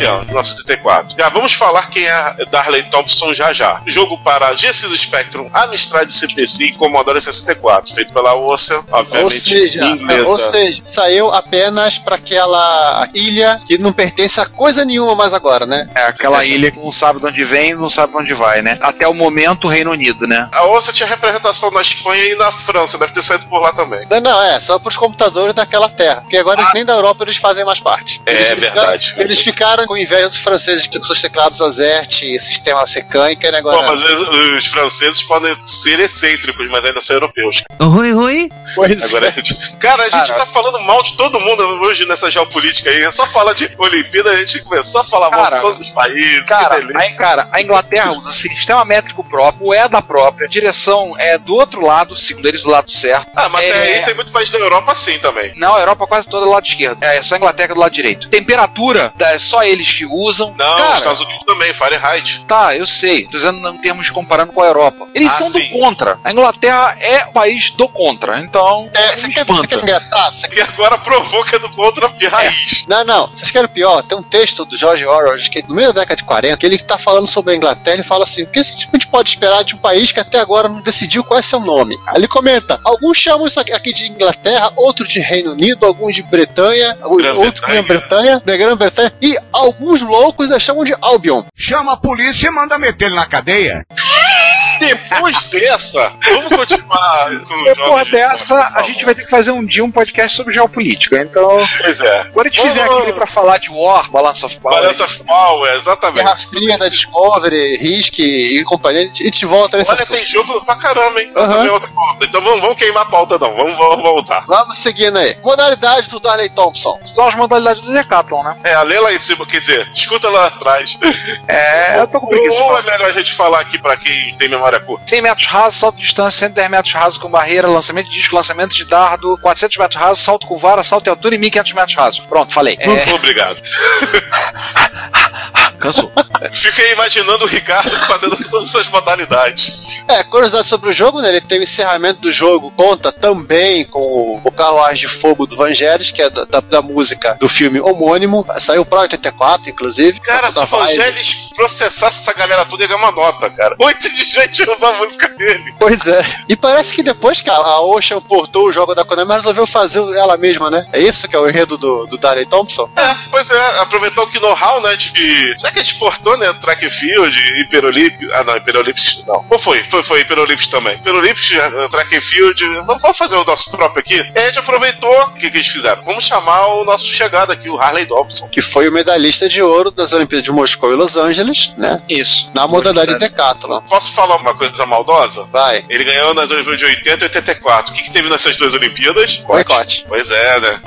14 anos, 1984. Já vamos falar quem é Darley Thompson já já. Jogo para Genesis Spectrum, Amstrad CPC e Commodore 64, feito pela Ocean, obviamente ou seja, inglesa. Ou seja, saiu apenas para aquela ilha que não pertence a coisa nenhuma mais agora, né? É, aquela ilha que não sabe de onde vem não sabe onde vai, né? Até o momento, o Reino Unido, né? A Ocean tinha representação na Espanha e na França, deve ter saído por lá também. Não, não é, só para os computadores daquela terra, porque agora ah. nem da Europa eles fazem mais parte. É eles é ficaram, verdade. Eles ficaram com inveja dos franceses com seus teclados Azert, sistema Secan e que negócio. Pô, mas os, os franceses podem ser excêntricos, mas ainda são europeus. Oi, oi. Pois Agora, é. cara, a gente Cara. tá falando mal de todo mundo hoje nessa geopolítica aí. É só falar de Olimpíada, a gente começou a falar mal Cara, de todos os países. Cara, a, cara, a Inglaterra usa sistema métrico próprio, moeda própria, direção é do outro lado, segundo eles, do lado certo. Ah, mas até é- aí tem muito país da Europa assim também. Não, a Europa quase toda do lado esquerdo. É só a Inglaterra do lado direito. Temperatura, é só eles que usam. Não, Cara, os Estados Unidos também, Fahrenheit. Tá, eu sei. Tô dizendo em termos de comparando com a Europa. Eles Ah, são sim. do contra. A Inglaterra é o país do contra. Então. É, você quer, você quer engraçado? Você E agora provou que é do contra de raiz. Não, não. Vocês querem o pior? Tem um texto do George Orwell, que no meio da década de 40, que ele tá falando sobre a Inglaterra e fala assim: o que a gente pode esperar de um país que até agora não decidiu qual é seu nome? Aí ele comenta: alguns chamam isso aqui de Inglaterra, outros de Reino Unido, alguns de Bretanha, outros de Grã-Bretanha, da Grã-Bretanha, e alguns loucos ainda chamam de Albion. Chama a polícia e manda meter ele na cadeia. Depois dessa, vamos continuar com Depois de dessa, esporte, a gente vai ter que fazer um dia um podcast sobre geopolítica. Então. Pois é. Quando a gente fizer Vamos- aquele pra falar de War, Balance of Power. Balance of Power, exatamente. Guerra Fria da Discovery, Risk e companhia, a gente volta nesse Olha, assunto. tem jogo pra caramba, hein? Outra pauta. Então vamos, vamos queimar a pauta, não. Vamos, vamos voltar. Vamos seguindo aí. Modalidade do Darley Thompson. São as modalidades do Decathlon, né? É, a lê lá em cima, quer dizer, escuta lá atrás. É, eu tô com preguiça. Ou é melhor a gente falar aqui pra quem tem memória curta? 100 metros rasos, salto de distância, 110 metros rasos com barreira, lançamento de disco, lançamento de dardo, 400 metros rasos, salto com vara, salto em altura e 1500 metros rasos. Pronto, falei. É, Obrigado. cansou. Fiquei imaginando o Ricardo fazendo todas essas modalidades. É, curiosidade sobre o jogo, né? Ele tem o encerramento do jogo, conta também com o Carruagem de Fogo do Vangelis, que é da, da- da música do filme homônimo. Saiu pro 84, inclusive. Cara, se o Vangelis processasse essa galera toda, ia ganhar uma nota, cara. Muito de gente usa a música dele. Pois é. E parece que depois que a, Ocean portou o jogo da Konami, ela resolveu fazer ela mesma, né? É isso que é o enredo do, do Darley Thompson? É, pois é, aproveitou o know-how, né, de... Que a gente portou, né, track and field, hiperolímpico... Ah, não, hiperolímpicos não. Ou foi? Foi, foi, hiperolímpicos também. Hiperolímpicos, eh, track and field... Vamos vamos fazer o nosso próprio aqui? E a gente aproveitou... O que, que eles fizeram? Vamos chamar o nosso chegado aqui, o Harley Dobson. Que foi o medalhista de ouro das Olimpíadas de Moscou e Los Angeles, né? Isso. Na modalidade Decathlon. Posso falar uma coisa maldosa? Vai. Ele ganhou nas Olimpíadas de 80 e 84. O que, que teve nessas duas Olimpíadas? Boicote. Pois é, né?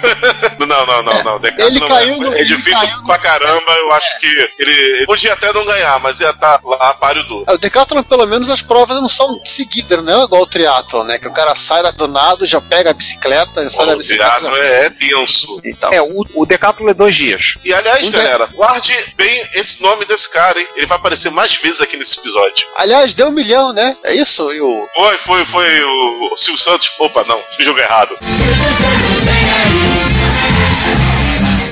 não, não, não, não. Decathlon Ele caiu no- é, é ele difícil caiu no- pra caramba. Eu acho que ele, ele podia até não ganhar, mas ia estar lá páreo duro. É, O Decathlon, pelo menos, as provas não são seguidas, não é igual o triatlon, né? Que o cara sai da- do nado, já pega a bicicleta, sai da O bicicleta. teatro é, é tenso. Então, É, o, o Decathlon é dois dias. E aliás, Um galera, guarde bem esse nome desse cara, hein? Ele vai aparecer mais vezes aqui nesse episódio. aliás, deu um milhão, né? É isso? E o... Foi, foi, foi o, o Silvio Santos. Opa, não, esse jogo é errado.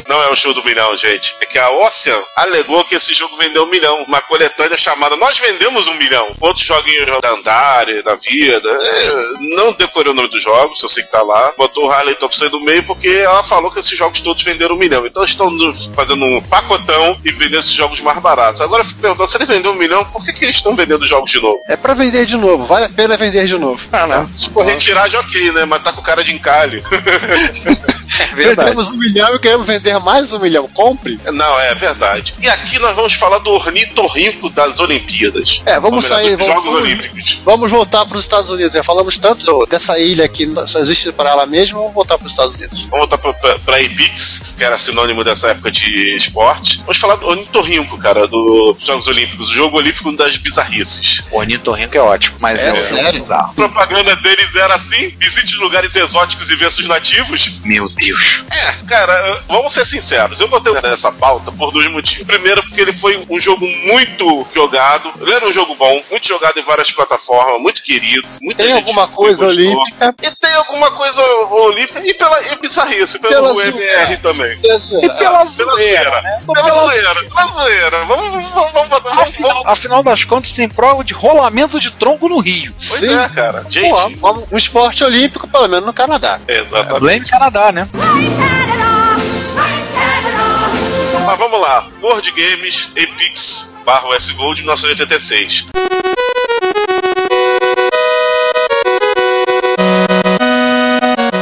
Não é o show do milhão, gente. É que a Ocean alegou que esse jogo vendeu um milhão. Uma coletânea chamada Nós Vendemos um Milhão. Outros joguinhos da Andare, da Vida. É, não decorei o nome dos jogos, eu sei que tá lá. Botou o Harley Thompson no meio porque ela falou que esses jogos todos venderam um milhão. Então eles estão fazendo um pacotão e vendendo esses jogos mais baratos. Agora eu fico perguntando, se ele vendeu um milhão, por que, que eles estão vendendo jogos de novo? É pra vender de novo, vale a pena vender de novo. Ah, né? Se for retiragem, ok, né? Mas tá com cara de encalhe. É verdade. Vendemos um milhão e queremos vender mais um milhão. Compre. Não, é verdade. E aqui nós vamos falar do ornitorrinco das Olimpíadas. É, vamos melhor, sair. Vamos, Jogos Olímpicos. vamos voltar para os Estados Unidos. né? Falamos tanto do- dessa ilha que só existe para ela mesma, vamos voltar para os Estados Unidos. Vamos voltar pra, pra, pra Epix, que era sinônimo dessa época de esporte. Vamos falar do ornitorrinco, cara, dos Jogos Olímpicos. O jogo olímpico das bizarrices. O ornitorrinco é ótimo, mas É é, sério? bizarro. A propaganda deles era assim: visite lugares exóticos e versus nativos. Meu Deus. É, cara, vamos ser sinceros. Eu botei nessa pauta por dois motivos. Primeiro, porque ele foi um jogo muito jogado. Ele era um jogo bom, muito jogado em várias plataformas, muito querido. Muita Tem gente alguma coisa gostou. olímpica? E tem alguma coisa olímpica e pela e bizarrice, pelo Pela MR zoeira. também. É zoeira. Pela Pela zoeira. zoeira. Pela zoeira, pela zoeira. Vamos, vamos, vamos, vamos, vamos, Afinal, das contas, tem prova de rolamento de tronco no Rio. Pois Sim. é, cara. Gente, Pô, um esporte olímpico, pelo menos no Canadá. exatamente. Blame Canadá, né? Mas vamos lá. World Games Epix barra US Gold 1986.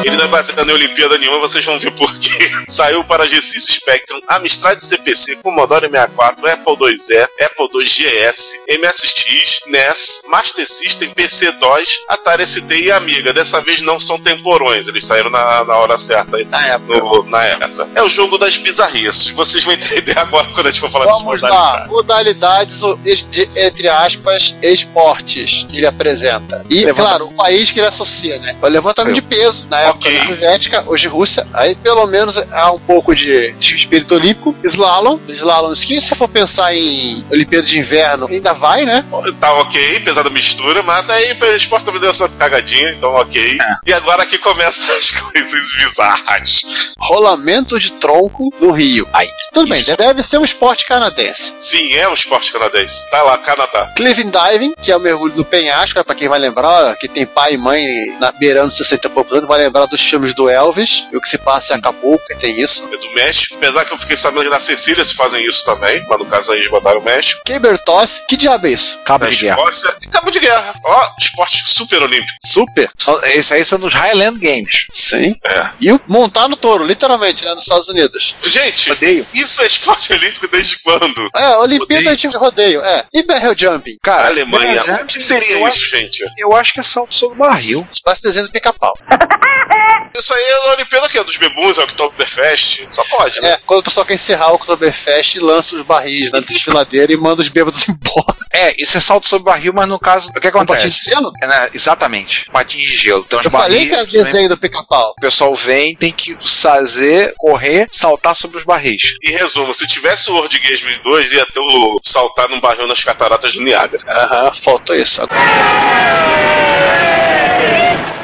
Ele não é baseado em Olimpíada nenhuma, vocês vão ver por quê. Saiu para GSX Spectrum, Amstrad CPC, Commodore 64, Apple IIe, Apple II GS, MSX, NES, Master System, PC-DOS, Atari ST e Amiga. Dessa vez não são temporões, eles saíram na, na hora certa aí. Na época. No- na época. É o jogo das bizarrices. Vocês vão entender agora quando a gente for falar das Vamos lá, modalidades. modalidades, o- es- de- entre aspas, esportes que ele apresenta. E, Levanta- claro, o país que ele associa, né? O levantamento de peso, na época Ok. Soviética, hoje Rússia, aí pelo menos há um pouco de, de espírito olímpico. Slalom, slalom ski, se for pensar em Olimpíada de Inverno, ainda vai, né? Tá ok, pesada mistura, mas aí o esporte também deu essa cagadinha, então ok. E agora aqui começam as coisas bizarras. Rolamento de tronco no Rio. Ai, Tudo isso. bem, deve ser um esporte canadense. Sim, é um esporte canadense. Tá lá, Canadá. Cliff diving, que é o mergulho no penhasco, é pra quem vai lembrar, que tem pai e mãe na beirando 60 e poucos anos, vai lembrar dos filmes do Elvis, e o que se passa em Acapulco, que tem isso. É do México. Apesar que eu fiquei sabendo que na Sicília se fazem isso também, mas no caso aí eles botaram o México. Caber toss, que diabo é isso? cabo Na de guerra. Escócia, e cabo de guerra. Ó, esporte super olímpico. Super. Esse aí são dos Highland Games. Sim. É. E o montar no touro, literalmente, né, nos Estados Unidos. Gente, Odeio. isso é esporte olímpico desde quando? É, Olimpíada de rodeio, é. E barrel jumping? Cara, Alemanha. O que seria isso, acho- gente? Eu acho que é salto sobre barril. Isso parece desenho do pica-pau. Isso aí é a Olimpíada que é dos bebuns, é o Oktoberfest. Só pode, né? É, quando o pessoal quer encerrar o Oktoberfest, lança os barris na desfiladeira e manda os bêbados embora. É, isso é salto sobre barril, mas no caso, o que Com patinho de acontece? gelo? É, né, exatamente, patinho de gelo. Então, os Eu falei barris, que era né, desenho do pica-pau. o pessoal vem, tem que fazer, correr, saltar sobre os barris. Em resumo, se tivesse o World Games 2, ia ter o saltar num barril nas cataratas do Niágara. Aham, faltou isso.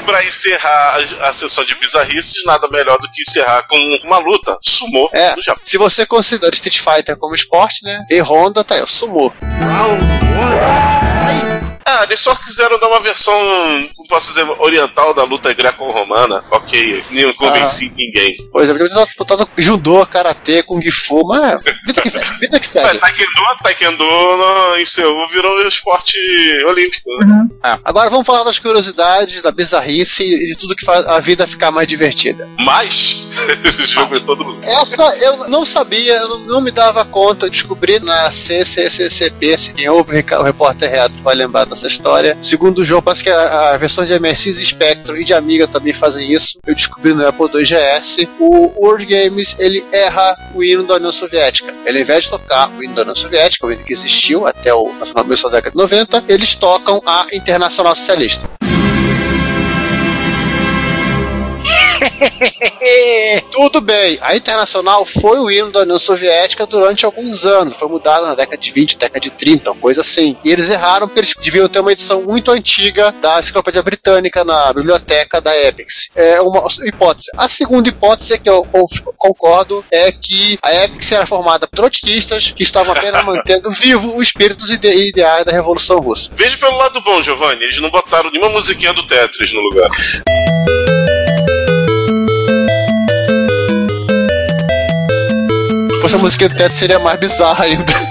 Pra encerrar a, a sessão de bizarrices, nada melhor do que encerrar com uma luta sumô É. do Japão. Se você considera Street Fighter como esporte, né? E Honda tá aí, sumô. Ah, eles só quiseram dar uma versão, posso dizer, oriental da luta greco-romana. Ok, não convenci ninguém. Pois é, podia ter botado judô, karatê, kung fu, mas vida que veste, vida que Mas segue. Taekwondo, Taekwondo no- em Seul virou esporte olímpico. Agora vamos falar das curiosidades, da bizarrice e de tudo que faz a vida ficar mais divertida. Mas, esse jogo é todo mundo. Essa eu não sabia, eu não, não me dava conta, eu descobri na CCCCP, se quem ouve o repórter reto vai lembrar dessa história. Segundo o João, parece que a, a versão de MSX Spectrum e de Amiga também fazem isso. Eu descobri no Apple II GS. O World Games, ele erra o hino da União Soviética. Ele, ao invés de tocar o hino da União Soviética, o hino que existiu até o final da década de 90, eles tocam a Internacional Socialista. Tudo bem, a Internacional foi o hino da União Soviética durante alguns anos, foi mudada na década de 20, década de 30, uma coisa assim. E eles erraram porque eles deviam ter uma edição muito antiga da Enciclopédia Britânica na biblioteca da Epix. É uma hipótese. A segunda hipótese que eu concordo é que a Epix era formada por trotskistas que estavam apenas mantendo vivo o espírito e ideais da Revolução Russa. Veja pelo lado bom, Giovanni. Eles não botaram nenhuma musiquinha do Tetris no lugar. Fosse a musiquinha do Tetris seria mais bizarra ainda.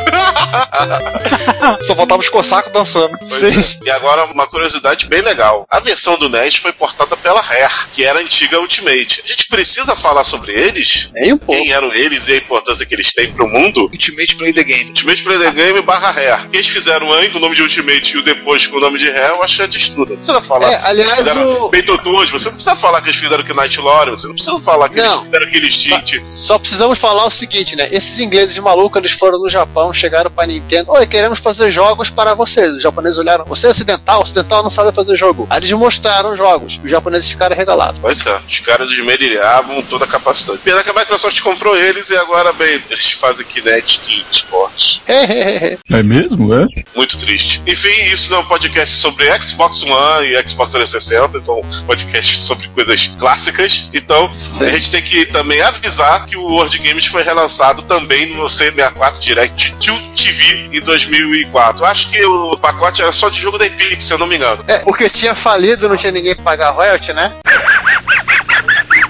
Só faltava os cossacos dançando. É. E agora, uma curiosidade bem legal. A versão do NES foi portada pela Rare, que era a antiga Ultimate. A gente precisa falar sobre eles? Nem um pouco. Quem eram eles e a importância que eles têm pro mundo? Ultimate Play the Game. Ultimate Play the Game barra Rare. Eles fizeram antes o nome de Ultimate e o depois com o nome de Rare, eu acho que é de estudo. Não precisa falar. É, aliás, Eles fizeram o- Beito 2, você não precisa falar que eles fizeram que Night Lore, você não precisa falar que Não. eles fizeram aquele cheat. Só precisamos falar o seguinte, né? Esses ingleses malucos, eles foram no Japão, chegaram pra Nintendo. Oi, queremos fazer jogos para vocês. Os japoneses olharam, você é ocidental, ocidental não sabe fazer jogo. Aí eles mostraram jogos. Os japoneses ficaram regalados. Pois é, os caras esmerilhavam toda a capacidade. Pena que a Microsoft comprou eles e agora, bem, eles fazem Kinect Sports. É mesmo, é? Muito triste. Enfim, isso não é um podcast sobre Xbox One e Xbox 360, são podcasts sobre coisas clássicas. Então, a gente tem que também avisar que o World Games foi relançado também no C64 Direct to TV em 2004. Acho que o pacote era só de jogo da Epic, se eu não me engano. é, porque tinha falido, não tinha ninguém pra pagar royalty, né?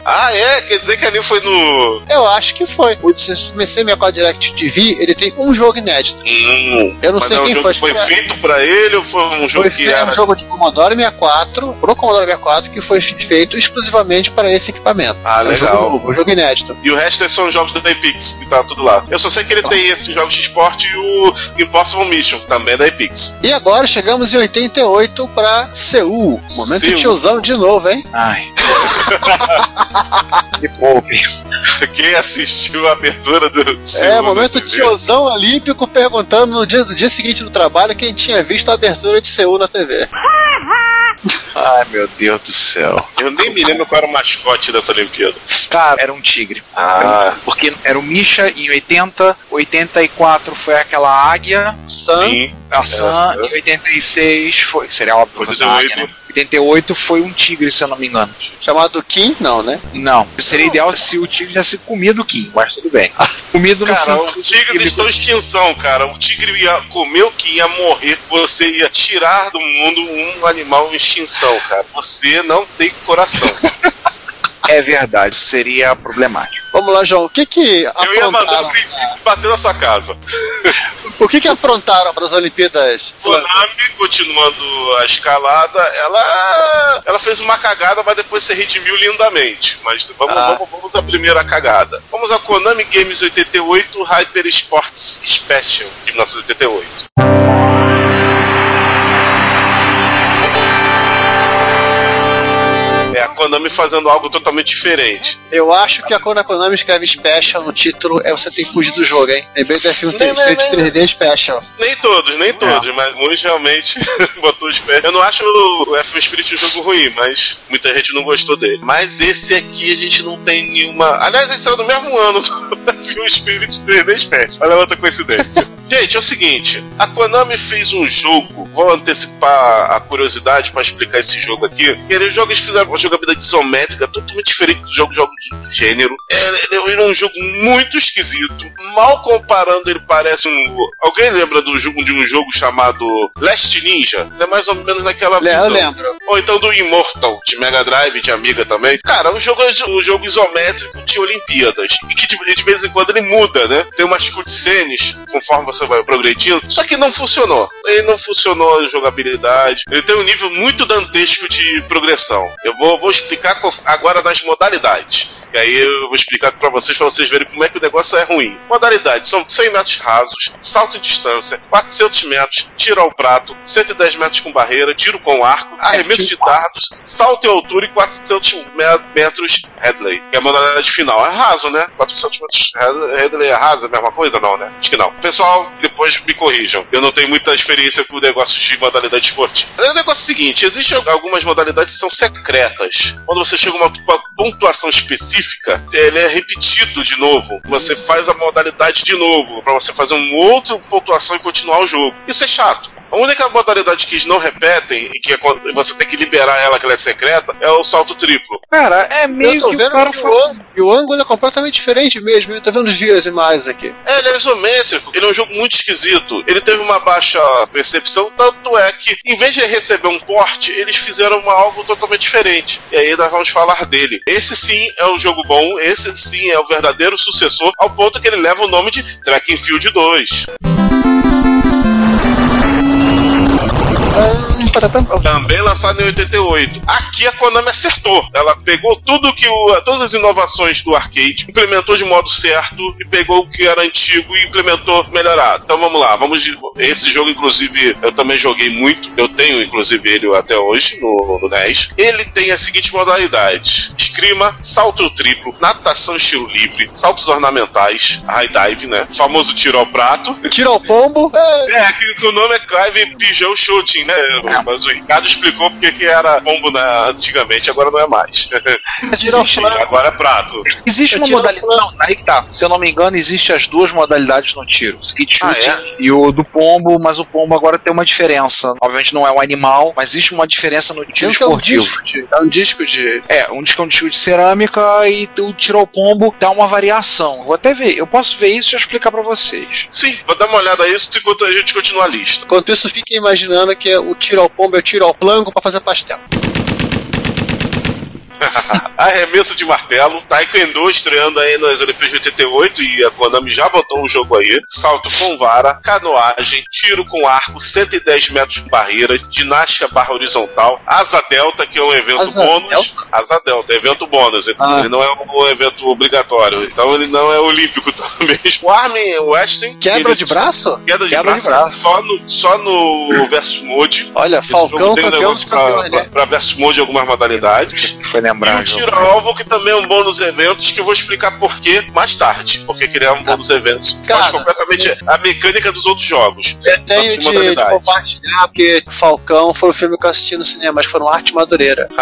Ah, é? Quer dizer que ali foi no. Eu acho que foi. O C64 Direct TV, ele tem um jogo inédito. Hum, Eu não mas sei é quem jogo foi. que foi Foi- feito pra ele ou foi um jogo Foi que era. um jogo de Commodore 64, pro Commodore 64, que foi feito exclusivamente para esse equipamento. Ah, É um jogo legal. novo, um jogo inédito. E o resto são jogos da Epix, que tá tudo lá. Eu só sei que ele tem esses jogos de esporte e o Impossible Mission, também é da Epix. E agora chegamos em 88 pra Seul. Momento Seul. tiozão de novo, hein? Ai. Me poupe. Quem assistiu a abertura do É, momento tiozão olímpico perguntando no dia, no dia seguinte do trabalho quem tinha visto a abertura de Seul na TV. Ai, meu Deus do céu. Eu nem me lembro qual era o mascote dessa Olimpíada. Cara, era um tigre. Ah, Porque era o Misha em 80, 84 foi aquela águia, Sam, sim. a Sam, Sam. em 86 foi. Seria óbvio que fosse a 88. águia, né? 88 foi um tigre, se eu não me engano. chamado Kim, não, né? Não, seria ideal se o tigre tivesse comido o Kim, mas tudo bem. Comido no Cara, os tigres estão em extinção, cara. O tigre ia comer o que ia morrer. Você ia tirar do mundo um animal em extinção, cara. Você não tem coração. É verdade, seria problemático. Vamos lá, João. O que que Eu ia mandar o bater na sua casa. O que que aprontaram para as Olimpíadas? Konami, continuando a escalada, ela, ela fez uma cagada, mas depois se redimiu lindamente. Mas vamos, Ah. vamos, vamos à primeira cagada. Vamos a Konami Games 88 Hyper Sports Special de 1988. Konami fazendo algo totalmente diferente. Eu acho que a quando a Konami escreve Special no título, é você tem que fugir do jogo, hein? Lembrei do F1 Não, não, Street não. 3D Special. Nem todos, nem todos, mas muitos realmente botou pés. Eu não acho o F1 Spirit um jogo ruim, mas muita gente não gostou dele. Mas esse aqui a gente não tem nenhuma. Aliás, esse saiu no mesmo ano do F1 Spirit 3D Special. Olha outra coincidência. gente, é o seguinte: a Konami fez um jogo. Vou antecipar a curiosidade para explicar esse jogo aqui. Eles jogos fizeram uma jogabilidade isométrica totalmente diferente dos jogos, jogos de gênero. Era, era um jogo muito esquisito. Mal comparando, ele parece um. Alguém lembra do jogo de um jogo chamado Last Ninja? Ele é mais ou menos naquela Le- Eu visão. lembro. Ou então do Immortal, de Mega Drive, de Amiga também. Cara, o jogo, o jogo isométrico de Olimpíadas. E que de, de vez em quando ele muda, né? Tem umas cutscenes conforme você vai progredindo. Só que não funcionou. Ele não funcionou a jogabilidade. Ele tem um nível muito dantesco de progressão. Eu vou, vou explicar agora das modalidades. E aí eu vou explicar pra vocês, pra vocês verem como é que o negócio é ruim. Modalidade, são 100 metros rasos, salto em distância, 400 metros, tiro ao prato, 110 metros com barreira, tiro com arco, arremesso de dardos, salto em altura e 400 me- metros headley. Que é a modalidade final. É raso, né? 400 metros head- headley é raso, é a mesma coisa? Não, né? Acho que não. Pessoal, depois me corrijam. Eu não tenho muita experiência com o negócio de modalidade esportiva. O negócio é o seguinte: existem algumas modalidades que são secretas. Quando você chega a uma pontuação específica, ele é repetido de novo. Você faz a modalidade de novo, pra você fazer uma outra pontuação e continuar o jogo. Isso é chato. A única modalidade que eles não repetem e que é você tem que liberar ela, que ela é secreta, é o salto triplo. Cara, é Eu meio tô que o vendo cara que o ângulo, o ângulo é completamente diferente mesmo. Eu tô vendo os dias e mais aqui. É, ele é isométrico, ele é um jogo muito esquisito. Ele teve uma baixa percepção, tanto é que, em vez de receber um porte, eles fizeram uma, algo totalmente diferente. E aí nós vamos falar dele. Esse sim é um jogo bom, esse sim é o verdadeiro sucessor, ao ponto que ele leva o nome de Track and Field 2. Hum, Também lançado em 88. Aqui a Konami acertou. Ela pegou tudo que o, todas as inovações do arcade, implementou de modo certo e pegou o que era antigo e implementou melhorado. Então vamos lá, vamos de- esse jogo inclusive eu também joguei muito. Eu tenho inclusive ele até hoje no, no NES. Ele tem a seguinte modalidade: esgrima, salto triplo, natação estilo livre, saltos ornamentais, high dive, né? O famoso tiro ao prato. Tira o pombo. É, É, que, que o nome é Clive Pigeon Shooting, né? Mas o Ricardo explicou porque que era pombo na- antigamente, agora não é mais. Existe, agora é prato. existe uma modalidade. Não, aí que tá. Se eu não me engano, existe as duas modalidades no tiro: o skid Ah, shooting e o do pombo, mas o pombo agora tem uma diferença. Obviamente não é um animal, mas existe uma diferença no tiro Tem que é um esportivo. disco de- É um disco de. É, um disco é um disco de cerâmica e o tiro ao pombo dá uma variação. Vou até ver, eu posso ver isso e já explicar pra vocês. Sim, vou dar uma olhada nisso enquanto a gente continua a lista. Enquanto isso, fiquem imaginando que o tiro ao pombo é o tiro ao plango pra fazer pastel. Arremesso de martelo, Taekwondo estreando aí nas Olimpíadas de 88 e a Konami já botou o jogo aí. Salto com vara, canoagem, tiro com arco, 110 metros com barreira, ginástica barra horizontal, asa delta, que é um evento Asa bônus. delta? Asa delta, evento bônus. Ele, Ah. não é um evento obrigatório. Então ele não é olímpico também. O Armin Weston. Quebra de braço? Queda de Quebra de braço, braço. Só no, só no versus mode. Olha, Esse Falcão um campeão dos pra, campeões, pra, né? pra versus mode algumas modalidades. Foi E lembrar. o tiro-alvo, que também é um bônus eventos, que eu vou explicar por quê mais tarde. Porque que ele é um bônus eventos. Cara, Faz completamente a mecânica dos outros jogos. Eu tenho de, de compartilhar, porque Falcão foi o filme que eu assisti no cinema, mas foi no Arte Madureira.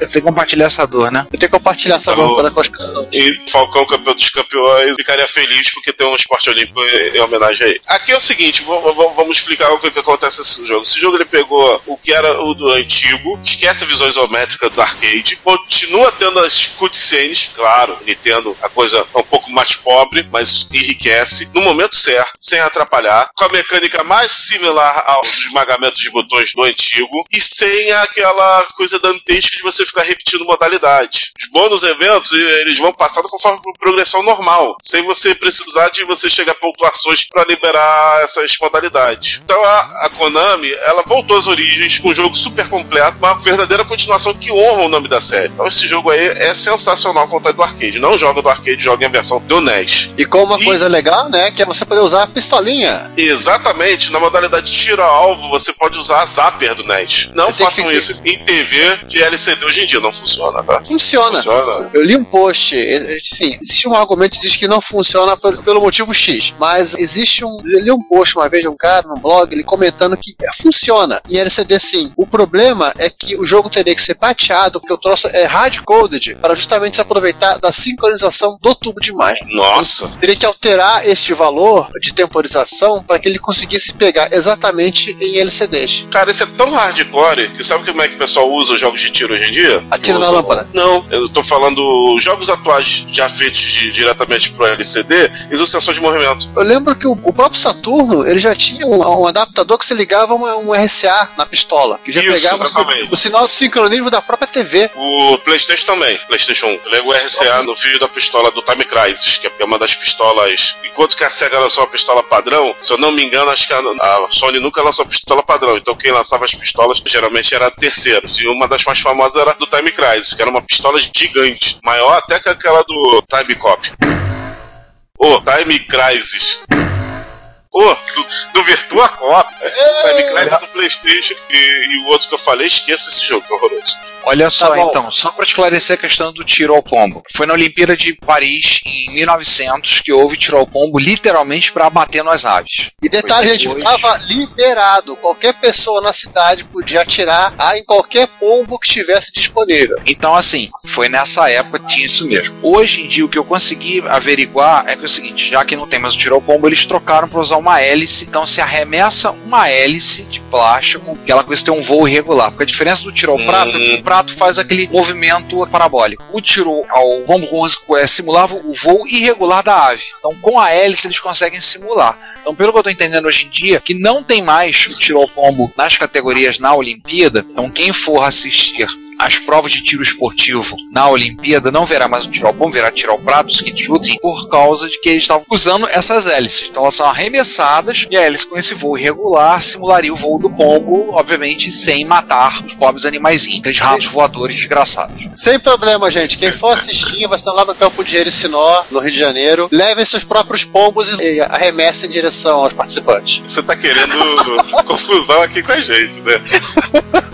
Eu tenho que compartilhar essa dor, né? Eu tenho que compartilhar essa Então, bomba com as pessoas. e Falcão, campeão dos campeões, ficaria feliz porque tem um esporte olímpico em em homenagem a ele. Aqui é o seguinte, vamos explicar o que, que acontece nesse jogo. Esse jogo ele pegou o que era o do antigo, esquece a visão isométrica do arcade, continua tendo as cutscenes, claro, ele tendo a coisa um pouco mais pobre, mas enriquece, no momento certo, sem atrapalhar, com a mecânica mais similar ao esmagamento de botões do antigo e sem aquela coisa dantesca de você ficar repetindo modalidades. Os bônus eventos, eles vão passando conforme progressão normal, sem você precisar de você chegar a pontuações para liberar essas modalidades. Então a, a Konami, ela voltou às origens com um jogo super completo, uma verdadeira continuação que honra o nome da série. Então esse jogo aí é sensacional é do arcade. Não joga do arcade, joga em versão do NES. E com uma E- coisa legal, né, que é você poder usar a pistolinha. Exatamente, na modalidade tiro-alvo você pode usar a Zapper do NES. Não façam que- isso em TV de LCD hoje em dia, não funciona, tá? Funciona. Funciona. Eu li um post, enfim, existe um argumento que diz que não funciona pelo motivo X, mas existe um. Eu li um post uma vez de um cara num blog, ele comentando que funciona em LCD sim. O problema é que o jogo teria que ser pateado, porque o troço é hard-coded, para justamente se aproveitar da sincronização do tubo de imagem. Nossa. Teria que alterar este valor de temporização para que ele conseguisse pegar exatamente em LCDs. Cara, isso é tão hardcore que sabe como é que o pessoal usa os jogos de tiro hoje em dia? Atira na lâmpada. Não, eu tô falando jogos atuais já feitos de- diretamente pro LCD, eles usam sensor de movimento. Eu lembro que o, o próprio Saturno ele já tinha um, um adaptador que você ligava uma- um RCA na pistola, que já Isso, pegava o, o sinal de sincronismo da própria TV. O PlayStation também, PlayStation 1. Ele é o RCA no fio da pistola do Time Crisis, que é uma das pistolas. Enquanto que a Sega lançou uma pistola padrão, se eu não me engano, acho que a, a Sony nunca lançou pistola padrão. Então quem lançava as pistolas geralmente era terceiros. E uma das mais famosas era do Time Crisis, que era uma pistola gigante, maior até que aquela do Time Cop. Ô, Time Crisis. Ô, do, do Virtua Cop. Time Crisis do Playstation. E, e o outro que eu falei, esqueça esse jogo, que é horroroso. Olha só, bom. então, só para esclarecer a questão do tiro ao pombo. Foi na Olimpíada de Paris, em 1900, que houve tiro ao pombo literalmente para bater nas aves. E detalhe, gente, depois. tava liberado. Qualquer pessoa na cidade podia atirar ah, em qualquer pombo que estivesse disponível. Então, assim, foi nessa época que tinha isso mesmo. Hoje em dia, o que eu consegui averiguar é que é o seguinte: já que não tem mais o tiro ao pombo, eles trocaram para usar uma hélice. Então, se arremessa uma hélice de plástico, que ela coisa tem um voo irregular. Porque a diferença do tiro ao prato é que o prato faz aquele movimento parabólico. O tiro ao pombo é, simulava o voo irregular da ave. Então, com a hélice, eles conseguem simular. Então, pelo que eu tô entendendo hoje em dia, que não tem mais o tiro ao pombo nas categorias na Olimpíada, então quem for assistir as provas de tiro esportivo na Olimpíada não verá mais o tiro ao pombo, verá tiro ao prato, skid shooting, por causa de que eles estavam usando essas hélices. Então elas são arremessadas e a hélice com esse voo irregular simularia o voo do pombo, obviamente sem matar os pobres animaizinhos, aqueles ratos voadores desgraçados. Sem problema, gente. Quem for assistir, vai estar lá no campo de Jericinó, no Rio de Janeiro. Levem seus próprios pombos e arremessem em direção aos participantes. Você tá querendo confusão aqui com a gente, né?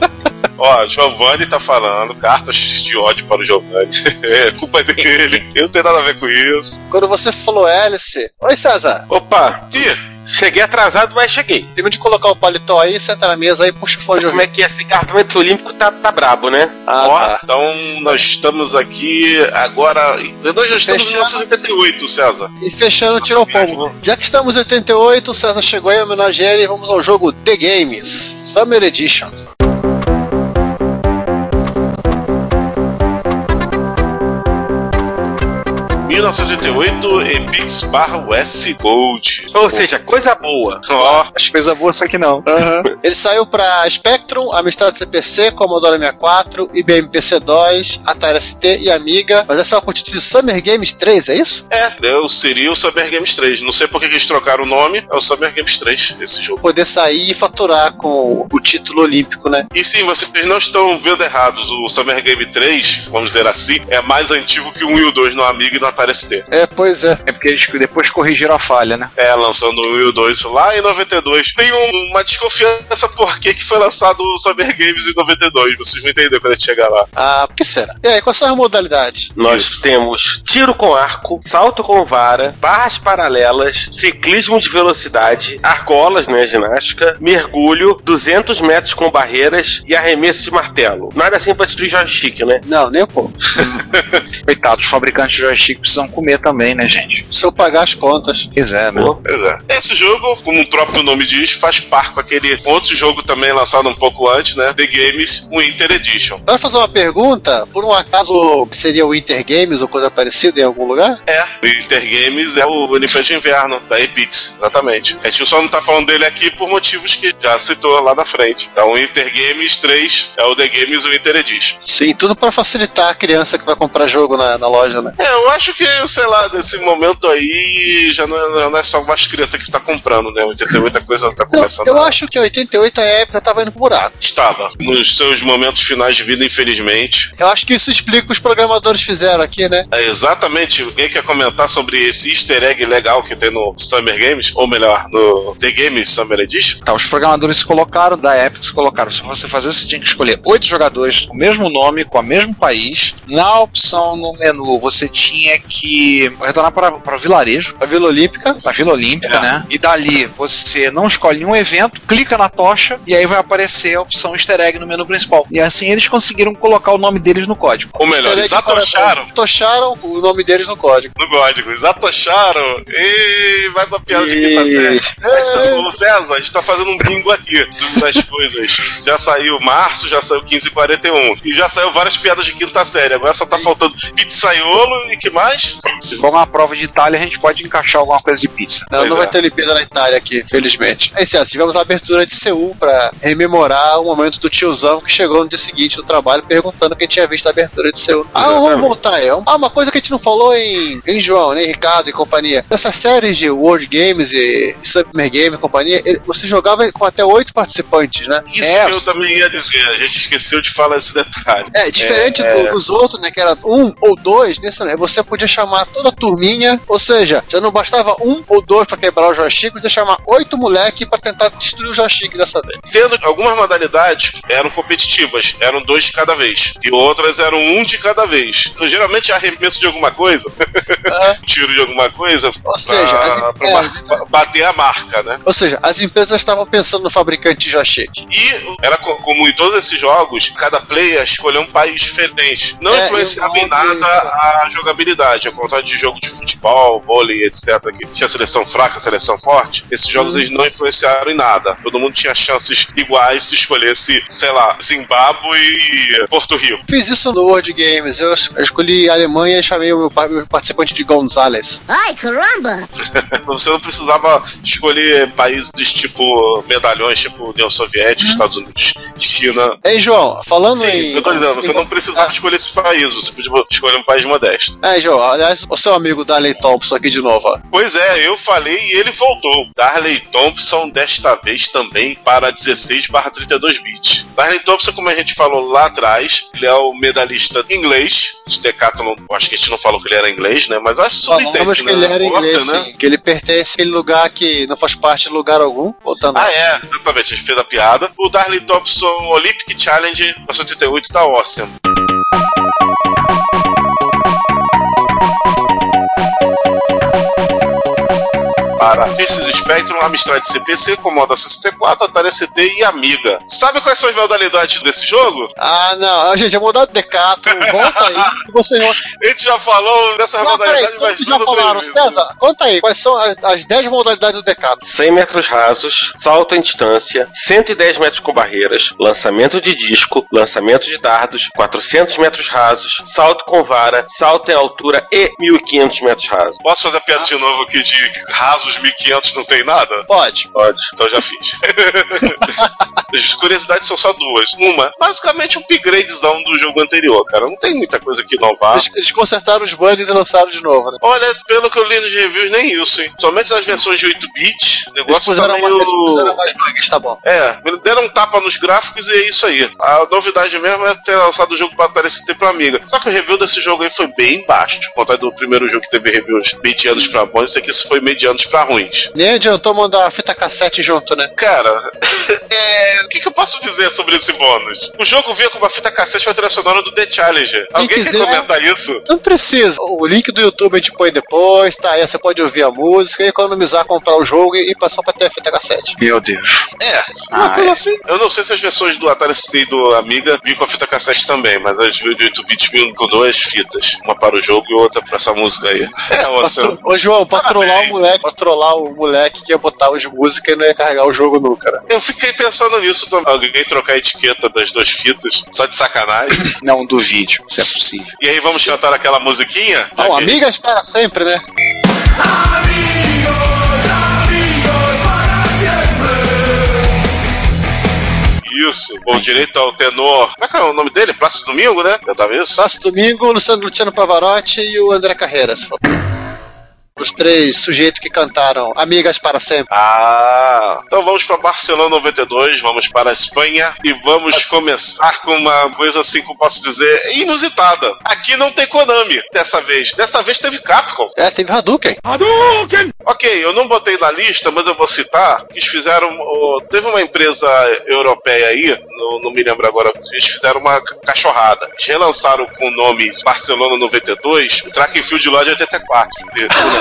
Ó, Giovanni tá falando, cartas de ódio para o Giovanni. É, culpa dele. Eu não tenho nada a ver com isso. Quando você falou hélice. Oi, César. Opa, Ih, cheguei atrasado, mas cheguei. Termina de colocar o paletó aí, senta na mesa aí, puxa o fone de Como é que esse cartamento olímpico tá, tá brabo, né? Ah, ó, tá. então nós estamos aqui agora. Nós já estamos em Fechando. 1988, César. E fechando, tirou o pombo. Já que estamos em 88, o César chegou aí, homenagear ele e vamos ao jogo The Games Summer Edition. 1988, Epix barra US Gold. Ou seja, coisa boa. Ó, Acho coisa boa, só que não. Ele saiu para Spectrum, Amstrad CPC, Commodore 64, IBM PC-DOS, Atari ST e Amiga. Mas essa é o título de Summer Games 3, é isso? é, eu seria o Summer Games 3. Não sei por que que eles trocaram o nome, é o Summer Games 3, esse jogo. Poder sair e faturar com o título olímpico, né? E sim, vocês não estão vendo errados. O Summer Game 3, vamos dizer assim, é mais antigo que o 1 e o 2 no Amiga e no Atari É, pois é. É porque eles depois corrigiram a falha, né? É, lançando o 1 o 2 lá em 92. Tem um- uma desconfiança por que que foi lançado o Summer Games em 92. Vocês vão entender quando a gente chegar lá. Ah, por que será? E aí, quais são as modalidades? Nós Isso. temos tiro com arco, salto com vara, barras paralelas, ciclismo de velocidade, argolas, né, ginástica, mergulho, 200 metros com barreiras e arremesso de martelo. Nada assim pra destruir joystick, né? Não, nem um pouco. Coitado, os fabricantes de joystick precisam comer também, né, gente? Precisam pagar as contas. Pois é, né? Pois é. Esse jogo, como o próprio nome diz, faz par com aquele outro jogo também lançado um pouco antes, né? The Games Winter Edition. Vai fazer uma pergunta? Por um acaso seria o Winter Games ou coisa parecida em algum lugar? É, o Winter Games é o Olimpíada de Inverno da Epix, exatamente. A gente só não tá falando dele aqui por motivos que já citou lá na frente. Então, o Winter Games 3 é o The Games Winter Edition. Sim, tudo pra facilitar a criança que vai comprar jogo na, na loja, né? É, eu acho que, sei lá, nesse momento aí já não é, não é só mais criança que tá comprando, né? 88 a coisa tá Não, começando eu a... acho que 88 a época tava indo pro buraco. Estava. Nos seus momentos finais de vida, infelizmente. Eu acho que isso explica o que os programadores fizeram aqui, né? É exatamente. Alguém quer comentar sobre esse easter egg legal que tem no Summer Games? Ou melhor, no The Games Summer Edition? Tá, os programadores se colocaram, da Epic se colocaram. Se você fazer, você tinha que escolher oito jogadores com o mesmo nome, com o mesmo país. Na opção no menu, você tinha que retornar para, para o vilarejo, A Vila Olímpica. a Vila Olímpica, É. né? E dali você não escolhe nenhum evento, clica na tocha e aí vai aparecer a opção easter egg no menu principal. E assim eles conseguiram colocar o nome deles no código. Ou melhor, eles egg para- atocharam Atocharam o nome deles no código. no código. Eles atocharam. E mais uma piada de quinta série. Mas, ô, César, a gente tá fazendo um bingo aqui das coisas. Já saiu março, já saiu 1541. E já saiu várias piadas de quinta série. Agora só tá faltando pizzaiolo e que mais? 10. Se for uma prova de Itália, a gente pode encaixar alguma coisa de pizza. Não, Pois não é. vai ter Olimpíada na Itália aqui, felizmente. É isso, assim, tivemos a abertura de Seul pra rememorar o momento do tiozão que chegou no dia seguinte do trabalho perguntando quem tinha visto a abertura de Seul. Ah, vamos voltar aí. Ah, uma coisa que a gente não falou em, em João, né, Ricardo e companhia. Nessas séries de World Games e Summer Game e companhia, ele- você jogava com até oito participantes, né? Isso É, que eu também ia dizer, a gente esqueceu de falar esse detalhe. É, diferente É, do- dos outros, né? Que era um ou dois, nesse, né, você podia chamar toda a turminha, ou seja, já não bastava um ou dois pra quebrar o joystick, você chamar oito moleque pra tentar destruir o joystick dessa vez. Sendo que algumas modalidades eram competitivas, eram dois de cada vez. E outras eram um de cada vez. Então, geralmente arremesso de alguma coisa, tiro de alguma coisa, Ou seja, as pra, pra empresas, mar- bater a marca, né? ou seja, as empresas estavam pensando no fabricante de joystick. E era co- como em todos esses jogos, cada player escolheu um país diferente. Não É, influenciava em nada a jogabilidade, ao contrário de jogo de futebol, vôlei, etc. Que tinha seleção fraca, seleção forte. Esses jogos Uhum. eles não influenciaram em nada. Todo mundo tinha chances iguais se escolhesse, sei lá, Zimbábue e Porto Rico. Fiz isso no World Games, eu, es- eu escolhi a Alemanha e chamei o meu, pa- meu participante de Gonzales. Ai, caramba! Você não precisava escolher países tipo medalhões, tipo União Soviética, Estados Unidos, China. Ei, João, falando Sim, em. eu tô dizendo, você não precisava escolher esses países, você podia escolher um país modesto. É, João, aliás, o seu amigo Darley Thompson aqui de novo, ó. Pois é, eu falei e ele voltou. Darley Thompson, desta vez também para 16 32 bits. Darley Thompson, como a gente falou lá atrás, ele é o medalhista inglês de Decathlon. Acho que a gente não falou que ele era inglês, né? Mas acho que Falamos que né? ele era Nossa, inglês, né? que ele pertence àquele lugar que não faz parte de lugar algum. Voltando Ah, é, exatamente, a gente fez a piada. O Darley Thompson Olympic Challenge 1988 tá awesome. Para esses Spectrum, Amstrad CPC, Commodore 64, Atari ST e Amiga. Sabe quais são as modalidades desse jogo? Ah, não, ah, gente, é mudar de Decathlon, volta aí. Você. A gente já falou dessas Não, modalidades todos já falaram. César, conta aí, quais são as, as 10 modalidades do Decathlon? 100 metros rasos, salto em distância, 110 metros com barreiras, lançamento de disco, lançamento de dardos, 400 metros rasos, salto com vara, salto em altura e 1500 metros rasos. Posso fazer a piada de novo aqui de rasos 1500 não tem nada? Pode. Pode. Então já fiz. As curiosidades são só duas. Uma, basicamente um upgradezão do jogo anterior, cara. Não tem muita coisa que inovar. Eles, eles consertaram os bugs e lançaram de novo, né? Olha, pelo que eu li nos reviews, nem isso, hein? Somente nas versões de 8-bit, o Eles negócio tá eles meio... puseram mais bugs, tá bom. É, deram um tapa nos gráficos e é isso aí. A novidade mesmo é ter lançado o jogo para Atari ST pra Amiga. Só que o review desse jogo aí foi bem baixo. Contrário do primeiro jogo que teve reviews medianos pra bons, esse aqui foi medianos pra ruins. Nem adiantou mandar a fita cassete junto, né? Cara, é... o que, que eu posso dizer sobre esse bônus? O jogo vinha com uma fita cassete com a trilha sonora do The Challenger. Alguém quiser- quer comentar isso? Não precisa. O link do YouTube a gente põe depois, tá? Aí você pode ouvir a música e economizar, comprar o jogo e passar pra ter a fita cassete. Meu Deus. É, uma Ah, coisa é. assim. Eu não sei se as versões do Atari ST e do Amiga vinham com a fita cassete também, mas as do 8-bit vinham com duas fitas. Uma para o jogo e outra para essa música aí. É, Pra você... Ô, João, pra Parabéns. trollar o moleque, pra trollar o moleque que ia botar as músicas e não ia carregar o jogo nunca, né? Eu fiquei pensando nisso também. Alguém trocar a etiqueta das duas fitas, só de sacanagem. Não do vídeo, se é possível. E aí vamos cantar aquela musiquinha? Não, amigas para sempre, né? Isso, com direito ao tenor. Como é que é o nome dele? Plácido Domingo, né? Eu tava isso? Próximo domingo, Luciano, Luciano Pavarotti e o André Carreiras. Os três sujeitos que cantaram Amigas para sempre. Ah, então vamos para Barcelona 92, vamos para a Espanha e vamos começar com uma coisa assim que eu posso dizer inusitada. Aqui não tem Konami dessa vez. Dessa vez teve Capcom. É, teve Hadouken. Ok, eu não botei na lista, mas eu vou citar. Eles fizeram. oh, teve uma empresa europeia aí, não, não me lembro agora, eles fizeram uma ca- cachorrada. Eles relançaram com o nome Barcelona 92 o Track and Field lá de 84.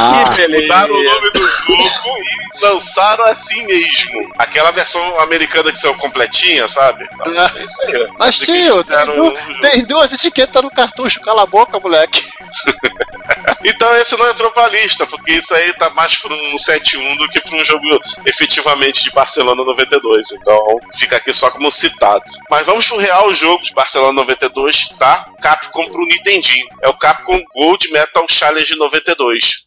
Ah, que beleza. Mudaram o nome do jogo e lançaram assim mesmo. Aquela versão americana que saiu completinha, sabe? Então, é isso aí. Mas, tio, tem, tem duas etiquetas no cartucho, cala a boca, moleque. Então esse não entrou pra lista, porque isso aí tá mais pra um 7-1 do que pra um jogo efetivamente de Barcelona 92. Então fica aqui só como citado. Mas vamos pro real jogo de Barcelona 92, tá? Capcom pro Nintendinho. É o Capcom Gold Metal Challenge 92.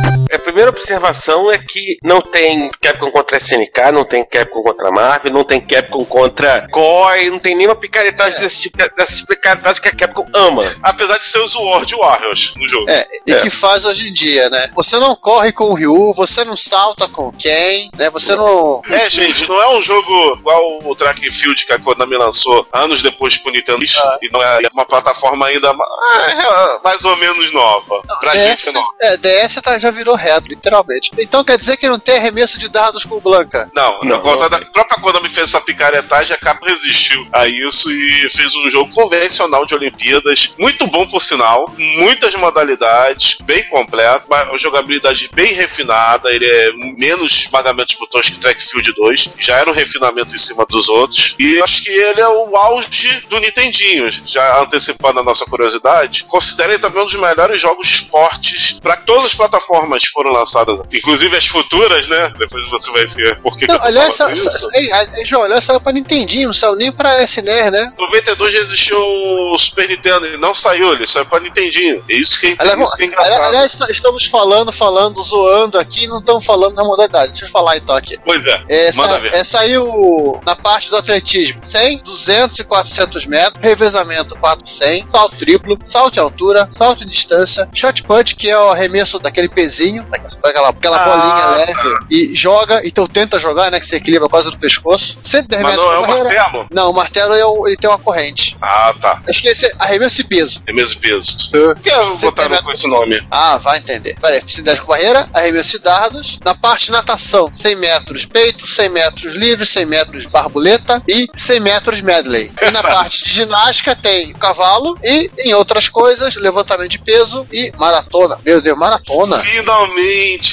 primeira observação é que não tem Capcom contra SNK, não tem Capcom contra Marvel, não tem Capcom contra COI, não tem nenhuma picaretagem desse tipo, dessas picaretagens que a Capcom ama. Apesar de ser os World Warriors no jogo. É, e É. que faz hoje em dia, né? Você não corre com o Ryu, você não salta com o Ken, né? Você não. É, gente, não é um jogo igual o Track and Field que a Konami lançou anos depois pro Nintendo Ah. e não é uma plataforma ainda ah, é, mais ou menos nova. Pra DS, gente não. é, DS tá- já virou reto, literalmente. Então quer dizer que não tem arremesso de dardos com o Blanca. Não, Não, conta não. da própria Konami fez essa picaretagem, a Capcom resistiu a isso e fez um jogo convencional de Olimpíadas, muito bom por sinal, muitas modalidades, bem completo, uma jogabilidade bem refinada, ele é menos esmagamento de botões que Track Field 2, já era um refinamento em cima dos outros, e acho que ele é o auge do Nintendinho, já antecipando a nossa curiosidade, considerem também um dos melhores jogos de esportes para todas as plataformas foram lançadas, inclusive as futuras, né? Depois você vai ver por que, que Não, tô aliás, sa- sa- ei, João, aliás, saiu pra Nintendinho, não saiu nem pra SNES, né? 92 já existiu o Super Nintendo, ele não saiu, ele saiu pra Nintendinho. É isso que é, Aliás, isso que é engraçado. aliás, estamos falando, falando, zoando aqui, não estamos falando da modalidade. Deixa eu falar então aqui. Pois é, É, manda sa- ver. é, saiu na parte do atletismo 100, 200 e 400 metros, revezamento 4 por 100, salto triplo, salto em altura, salto em distância, shot put, que é o arremesso daquele pezinho, daquela, aquela Ah, bolinha leve, e joga, então tenta jogar, né, que você equilibra quase no pescoço. 110 Mas metros não é de o barreira. martelo? Não, o martelo é o- ele tem uma corrente. Ah, tá. Acho que esse é arremesso e peso. É mesmo peso. É. Por que botaram tem- com esse nome? Ah, vai entender. Peraí, 110 com barreira, arremesso de dardos. Na parte de natação, 100 metros peito, 100 metros livre, 100 metros barbuleta e 100 metros medley. E na parte de ginástica tem cavalo e em outras coisas, levantamento de peso e maratona. Meu Deus, maratona. Finalmente,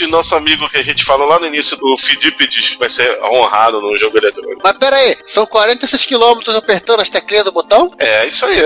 nosso amigo que a gente falou lá no início do Fidípedes vai ser honrado no jogo eletrônico. Mas peraí, são 46 quilômetros apertando as teclinhas do botão? É, isso aí.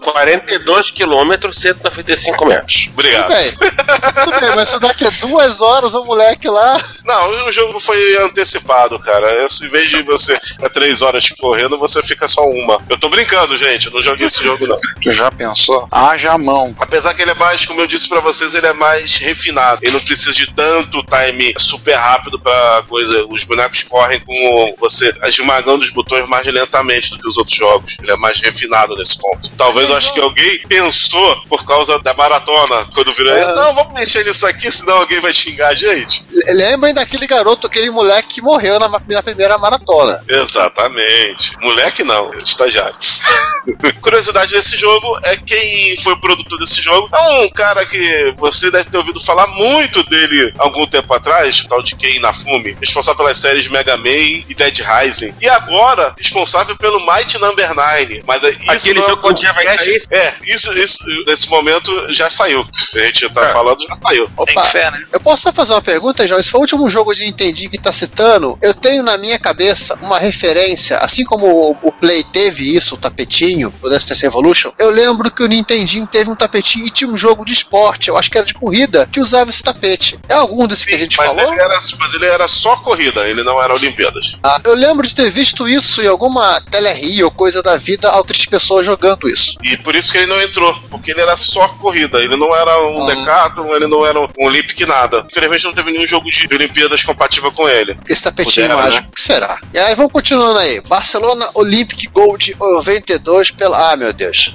42 quilômetros, 195 metros. Tudo Obrigado. bem. Tudo bem, mas isso daqui é duas horas o moleque lá. Não, o jogo foi antecipado, cara. Esse, em vez de você é três horas correndo, você fica só uma. Eu tô brincando, gente. Eu não joguei esse jogo, não. Tu já pensou? Haja mão. Apesar que ele é mais, como eu disse pra vocês, ele é mais refinado. Ele não precisa de tanto time super rápido pra coisa. Os bonecos correm com você esmagando os botões mais lentamente do que os outros jogos. Ele é mais refinado nesse ponto. Talvez eu acho que alguém pensou por causa da maratona. Quando virou, É. não, vamos mexer nisso aqui, senão alguém vai xingar a gente. Lembrem daquele garoto, aquele moleque que morreu na, na primeira maratona. Exatamente. Moleque não, estagiário. Curiosidade desse jogo é quem foi o produtor desse jogo. É um cara que você deve ter ouvido falar muito dele algum tempo atrás, o tal de Ken Inafune, responsável pelas séries Mega Man e Dead Rising. E agora, responsável pelo Might Number 9. Mas é- Aquele é jogo que um dia vai podcast. É, isso, isso nesse momento já saiu. A gente tá É. falando, já saiu. Tem Opa, fé, né? eu posso só fazer uma pergunta, João? Esse foi o último jogo de Nintendinho que tá citando. Eu tenho na minha cabeça uma referência, assim como o, o Play teve isso, o tapetinho, o Dance Dance Evolution. Eu lembro que o Nintendinho teve um tapetinho e tinha um jogo de esporte, eu acho que era de corrida, que usava esse tapete. É algum desse que a gente Mas falou? ele, era, mas ele era só corrida, ele não era Olimpíadas. Ah, eu lembro de ter visto isso em alguma teleria ou coisa da vida, outras pessoas jogando isso. E por isso que ele não entrou, porque ele era só corrida, ele não era um Ah. Decathlon, ele não era um Olympic nada. Infelizmente não teve nenhum jogo de Olimpíadas compatível com ele. Esse tapetinho Pudera, mágico, o que será? E aí vamos continuando aí. Barcelona Olympic Gold 92 pela. Ah, meu Deus.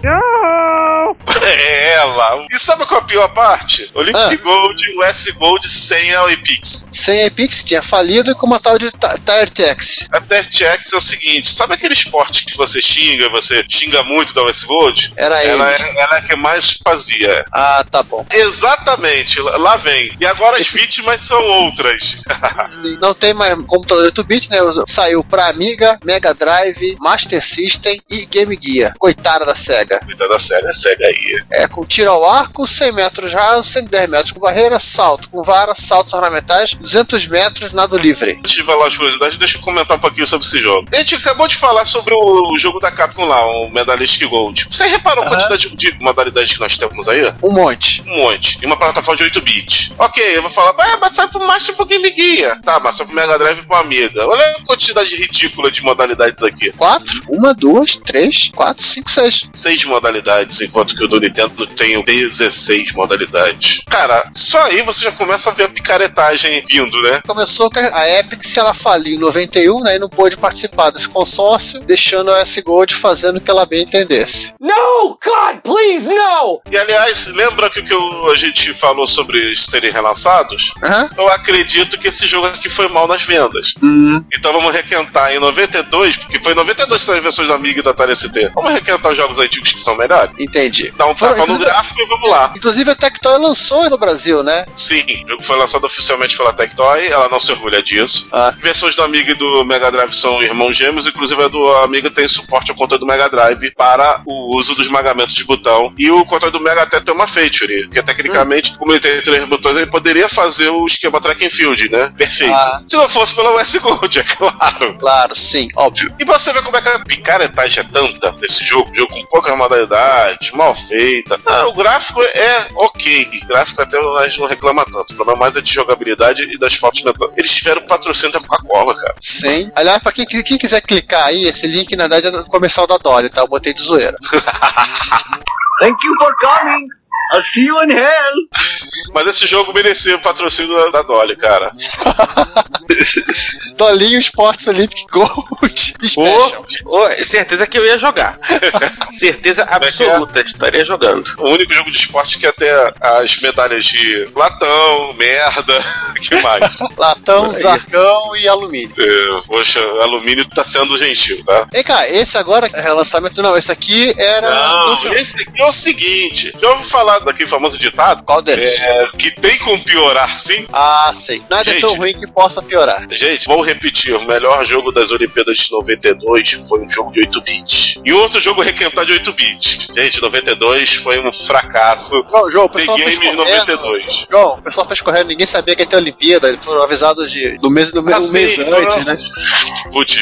É ela. E sabe qual é a pior parte? Olympic Ah. Gold, o S Gold sem a Epix. Sem a Epix tinha falido e com uma tal de Ti- Tire Tax. A TRTX é o seguinte: sabe aquele esporte que você xinga, você xinga muito da US Gold? Era ele. Ela é, ela é a que mais fazia. Ah, tá bom. Exatamente, lá vem. E agora as vítimas são outras. Não tem mais computador 8-bit, né? Saiu pra Amiga, Mega Drive, Master System e Game Gear. Coitada da SEGA. Cuidado da série, cega aí. É com tiro ao arco, 100 metros raso, 110 metros com barreira, salto com vara, saltos ornamentais, 200 metros, nado livre. Antes de falar as curiosidades, deixa eu comentar um pouquinho sobre esse jogo. A gente acabou de falar sobre o jogo da Capcom lá, o Medalistic Gold. Você reparou a quantidade de modalidades que nós temos aí? Um monte. Um monte. E uma plataforma de 8 bits. Ok, eu vou falar, ah, mas sai pro Master pro Game Gear. Tá, mas só pro Mega Drive e pro Amiga. Olha a quantidade ridícula de modalidades aqui. Quatro? Uma, duas, três, quatro, cinco, seis. Seis modalidades, enquanto que o do Nintendo tem 16 modalidades. Cara, só aí você já começa a ver a picaretagem vindo, né? Começou com a Epic, se ela faliu em 91, né, e não pôde participar desse consórcio, deixando a S Gold fazendo o que ela bem entendesse. No! God, please, no! E aliás, lembra que o que eu- a gente falou sobre eles serem relançados? Aham. Eu acredito que esse jogo aqui foi mal nas vendas. Hum. Então vamos requentar em 92, porque foi em 92 que são as versões da Amiga e da Atari ST. Vamos requentar os jogos antigos que são melhores? Entendi. Dá Foi- tapa no gráfico e vamos lá. Inclusive a Tectoy lançou no Brasil, né? Sim, o jogo foi lançado oficialmente pela Tectoy, ela não se orgulha disso. Ah. Versões do Amiga e do Mega Drive são irmãos gêmeos, inclusive a do Amiga tem suporte ao controle do Mega Drive para o uso do esmagamento de botão. E o controle do Mega até tem uma feature, que tecnicamente, como ele tem três botões, ele poderia fazer o esquema track and field, né? Perfeito. Ah. Se não fosse pela US Gold, é claro. Claro, sim, óbvio. E você vê como é que a picaretagem é tanta desse jogo, jogo com poucas modalidades, mal feita. Ah, o gráfico é ok, o gráfico até a gente não reclama tanto. O problema mais é de jogabilidade e das fotos mentais. Eles tiveram patrocínio da Coca-Cola, cara. Sim. Aliás, pra quem, quem quiser clicar aí, esse link na verdade é comercial da Dolly, tá? Eu botei de zoeira. Thank you for coming. I'll see you in hell. Mas esse jogo merecia o patrocínio da, da Dolly, cara. Dolinho Sports Olympic Gold Special. Ô, certeza que eu ia jogar. certeza absoluta, estaria jogando. O único jogo de esporte que até as medalhas de latão, merda, que mais? Latão, zarcão e alumínio. É, poxa, alumínio tá sendo gentil, tá? Ei, cara, esse agora é relançamento. Não, esse aqui era. Não, esse aqui é o seguinte. Já ouviu falar daquele famoso ditado? Qual deles? É, que tem como piorar sim? Ah, sei. Nada é tão Gente. ruim que possa piorar. Gente, vou repetir: o melhor jogo das Olimpíadas de 92 foi um jogo de 8 bits. E outro jogo requentado de 8 bits. Gente, 92 foi um fracasso. João, João, o pessoal games correndo. 92. João, o pessoal fez correndo, ninguém sabia que ia ter Olimpíada. Eles foram avisados de, do mês, do mês, Ah, um mês sim, antes, foram- né? Putz?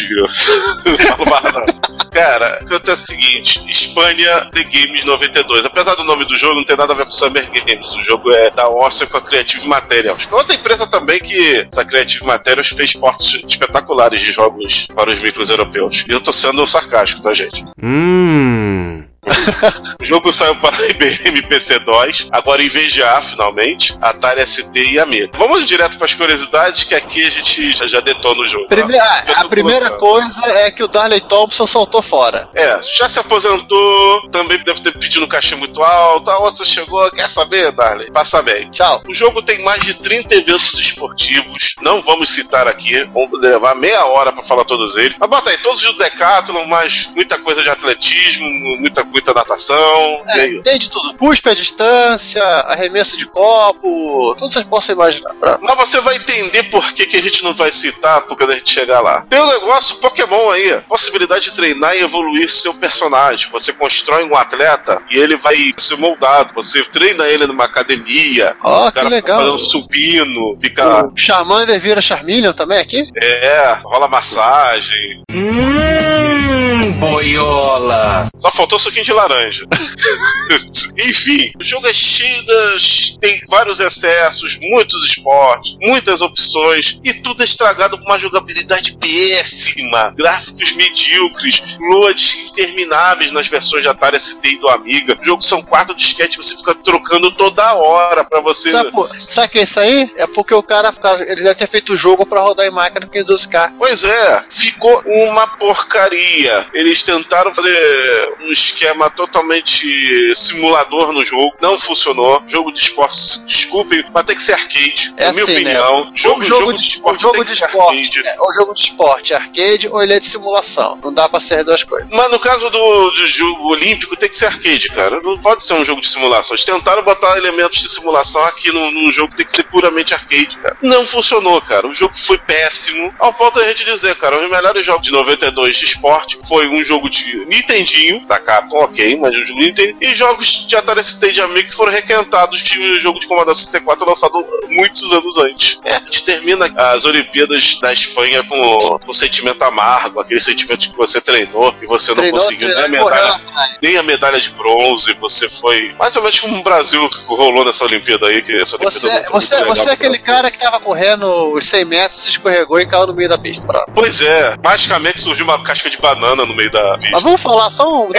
Não falo mais não. Cara, acontece o seguinte: Espanha The Games 92. Apesar do nome do jogo, não tem nada a ver com Summer Games. O jogo é da Óssea com a Creative Materials. Outra empresa também que essa Creative Materials fez portes espetaculares de jogos para os micros europeus. E eu tô sendo sarcástico, tá, gente? Mmm. O jogo saiu para IBM PC-DOS, agora em VGA, finalmente, Atari ST e Amiga. Vamos direto para as curiosidades, que aqui a gente já, já detona o jogo. tá? Ah, Eu a tô primeira colocando. coisa é que o Darley Thompson soltou fora. É, já se aposentou, também deve ter pedido um cachê muito alto. A outra chegou, quer saber, Darley? Passa bem. Tchau. O jogo tem mais de 30 eventos esportivos, não vamos citar aqui, vamos levar meia hora pra falar todos eles. Mas bota aí, todos os Decathlon, mas muita coisa de atletismo, muita, muita natação. É, e- tem de tudo. Cuspe à distância, arremesso de copo, tudo vocês possam imaginar. Pra- Mas você vai entender por que, que a gente não vai citar por quando a gente chegar lá. Tem um negócio Pokémon aí, possibilidade de treinar e evoluir seu personagem. Você constrói um atleta e ele vai ser moldado. Você treina ele numa academia. Ó, o que cara fica legal. fazendo supino, fica. O Charmander vira Charmeleon também aqui? É, rola massagem. Mmm, boiola. Só faltou suquinho de laranja. Enfim, o jogo é cheio das. tem vários excessos, muitos esportes, muitas opções, e tudo é estragado com uma jogabilidade péssima, gráficos medíocres, loads intermináveis nas versões de Atari ST e do Amiga. O jogo são quatro disquetes, você fica trocando toda hora pra você. Sabe, por- sabe o que é isso aí? É porque o cara, ele deve ter feito o jogo pra rodar em máquina no 512K. Pois é, ficou uma porcaria. eles tentaram fazer um esquema totalmente simulador no jogo, não funcionou. Jogo de esporte, desculpem, mas tem que ser arcade. É na minha assim, né? opinião, jogo, o jogo, jogo de esporte o jogo tem de que ser esporte, arcade. é, o jogo de esporte é arcade ou ele é de simulação. Não dá pra ser duas coisas. Mas no caso do, do jogo olímpico, tem que ser arcade, cara. Não pode ser um jogo de simulação. Eles tentaram botar elementos de simulação aqui no, no jogo que tem que ser puramente arcade, cara. Não funcionou, cara. O jogo foi péssimo. Ao ponto da gente dizer, cara, os melhores jogos de 92 de esporte foi um jogo de Nintendinho, da Capcom, ok, mas de Nintendo, e jogos de Atari ST de amigo que foram requentados de jogo de Commodore 64 lançado muitos anos antes. É, a gente termina as Olimpíadas da Espanha com, com um sentimento amargo, aquele sentimento que você treinou e você não Treinou, conseguiu nem a medalha praia. nem a medalha de bronze, você foi. Mais ou menos como o Brasil que rolou nessa Olimpíada aí, que essa Olimpíada Você, não você, muito legal você é aquele cara que tava correndo os 100 metros, escorregou e caiu no meio da pista. Pois é, magicamente surgiu uma casca de banana no meio da pista. Mas vamos falar só um. um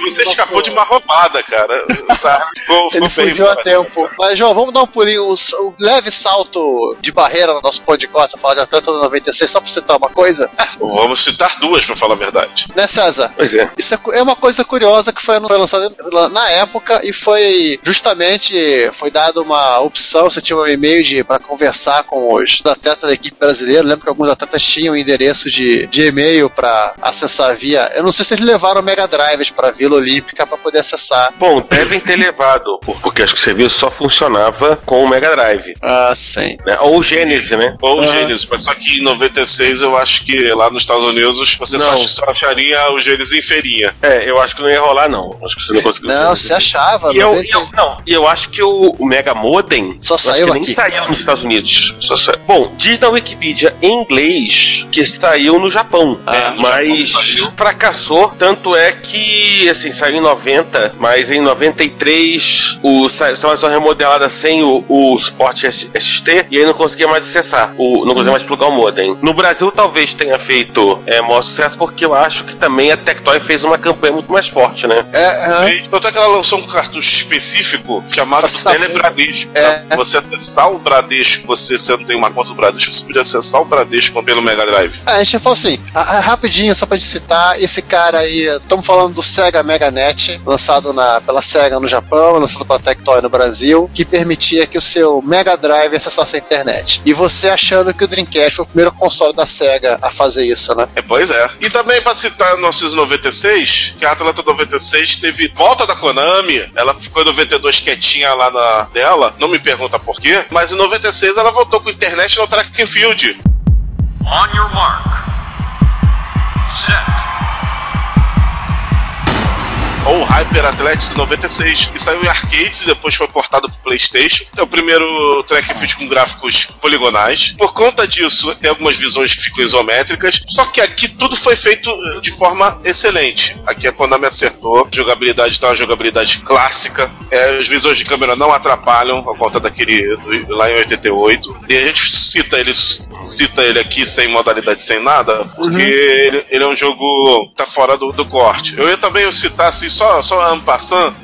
Você escapou de uma roubada, cara. Tá, ficou, ficou Ele fugiu a tempo. Mas, João, vamos dar um pulinho, um, um leve salto de barreira no nosso podcast, falar de Atlanta 96, só pra citar uma coisa. Vamos citar duas, pra falar a verdade. Né, César? Pois é. Isso é, é uma coisa curiosa que foi, foi lançada na época e foi justamente foi dada uma opção, você tinha um e-mail de para conversar com os atletas da equipe brasileira. Lembro que alguns atletas tinham endereço de, de e-mail para acessar via. Eu não sei se eles levaram Mega Drives para Vila Olímpica para poder acessar. Bom, devem ter levado, por- porque acho que o serviço só funcionava com o Mega Drive. Ah, sim. Né? Ou o Genesis, né? Ou o Aham. Gênesis, mas só que em 96 eu acho que lá nos Estados Unidos você só, só acharia o Gênesis em feirinha. É, eu acho que não ia rolar, não. Acho que você não conseguiu. Não, você achava. E eu, 90 eu- não, e eu acho que o, o Mega Modem Só saiu que nem aqui. saiu nos Estados Unidos. Só sa- Bom, diz na Wikipedia em inglês que saiu no Japão. Ah, É, no mas Japão saiu. fracassou. Tanto é que, assim, saiu em 90, mas em 93 o saiu uma versão remodelada sem o, o suporte S- ST e aí não conseguia mais acessar. O, não conseguia mais plugar o modem. No Brasil talvez tenha feito é, maior sucesso porque eu acho que também a Tectoy fez uma campanha muito mais forte, né? É. E Tanto é que ela lançou um cartucho específico chamado. Telebradesco. É. Pra Você acessar o Bradesco, você se não tem uma conta do Bradesco, você podia acessar o Bradesco pelo Mega Drive. Ah, a gente falou assim, ah, ah, rapidinho, só pra te citar, esse cara aí, estamos falando do Sega Mega Net, lançado na, pela Sega no Japão, lançado pela Tectoy no Brasil, que permitia que o seu Mega Drive acessasse a internet. E você achando que o Dreamcast foi o primeiro console da Sega a fazer isso, né? É, pois é. E também pra citar 1996, que a Atlanta 96 teve volta da Konami, ela ficou em 92 quietinha lá na dela, não me pergunta por quê, mas em 96 ela voltou com internet no Track and Field. On your mark. Set. Ou Hyper Athletics 96, que saiu em arcades e depois foi portado pro PlayStation. É o primeiro track field com gráficos poligonais. Por conta disso, tem algumas visões que ficam isométricas, só que aqui tudo foi feito eh, de forma excelente. Aqui a Konami acertou, a jogabilidade tá uma jogabilidade clássica, é, as visões de câmera não atrapalham, por conta daquele do- lá em 88. E a gente cita eles cita ele aqui sem modalidade, sem nada, porque ele, ele é um jogo que tá fora do, do corte. Eu ia também citar assim, só, só ano